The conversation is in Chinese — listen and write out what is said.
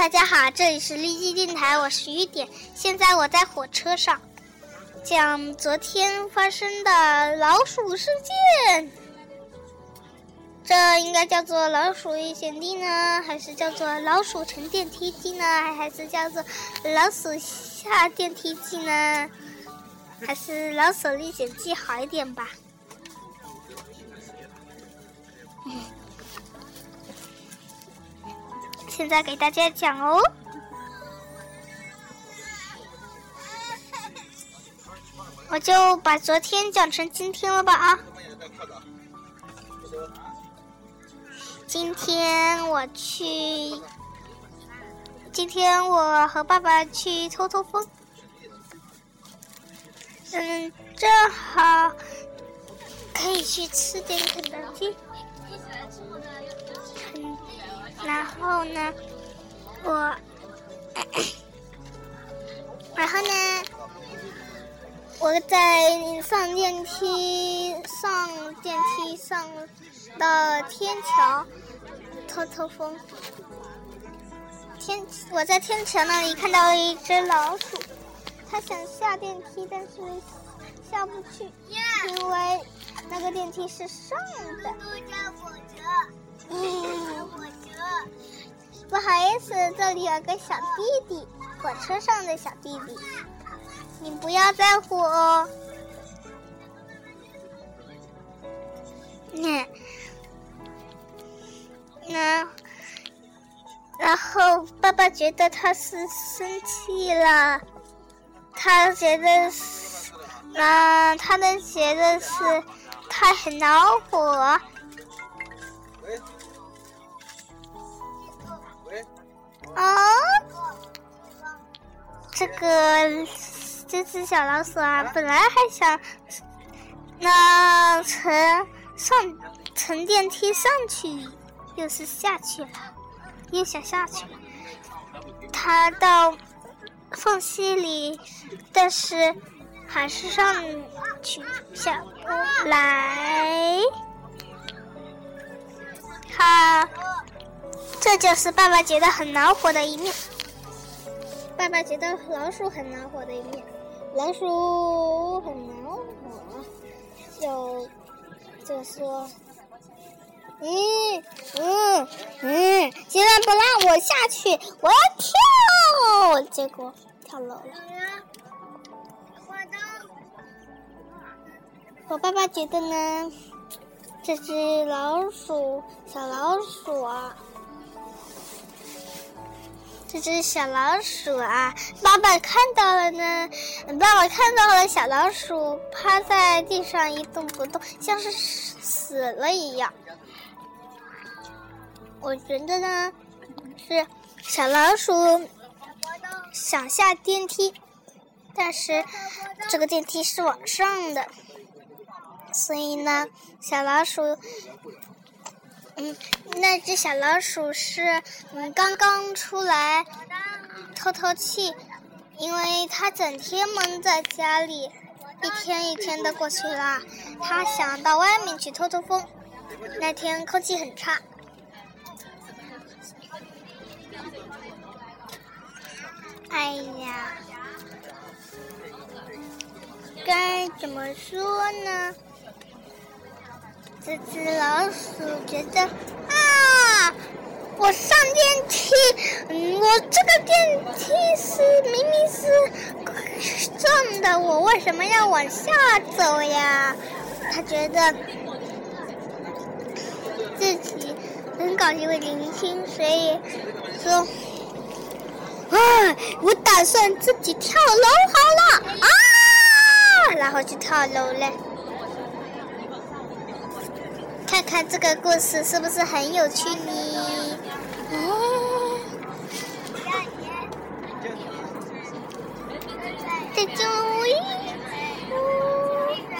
大家好，这里是荔枝电台，我是雨点。现在我在火车上，讲昨天发生的老鼠事件。这应该叫做老鼠遇险地呢，还是叫做老鼠乘电梯记呢，还是叫做老鼠下电梯记呢？还是老鼠历险记好一点吧？现在给大家讲哦，我就把昨天讲成今天了吧啊！今天我去，今天我和爸爸去透透风，嗯，正好可以去吃点肯德基。然后呢，我，然后呢，我在上电梯，上电梯上到天桥透透风。天，我在天桥那里看到了一只老鼠，它想下电梯，但是下不去，因为那个电梯是上的。不好意思，这里有个小弟弟，火车上的小弟弟，你不要在乎哦。那那，然后爸爸觉得他是生气了，他觉得是，嗯他的觉得是他很恼火。个这只小老鼠啊，本来还想那乘上乘电梯上去，又是下去了，又想下去了。它到缝隙里，但是还是上去下不来。它。这就是爸爸觉得很恼火的一面。爸爸觉得老鼠很恼火的一面，老鼠很恼火，就就说：“嗯嗯嗯，现在不让我下去，我要跳。”结果跳楼了。我爸爸觉得呢，这只老鼠，小老鼠啊。这只小老鼠啊，爸爸看到了呢。爸爸看到了小老鼠趴在地上一动不动，像是死了一样。我觉得呢，是小老鼠想下电梯，但是这个电梯是往上的，所以呢，小老鼠。嗯，那只小老鼠是嗯刚刚出来透透气，因为它整天闷在家里，一天一天的过去了，它想到外面去透透风。那天空气很差，哎呀，该怎么说呢？这只老鼠觉得啊，我上电梯，我这个电梯是明明是正的，我为什么要往下走呀？他觉得自己很搞笑，会年轻，所以说，啊，我打算自己跳楼好了啊，然后就跳楼了。看这个故事是不是很有趣呢？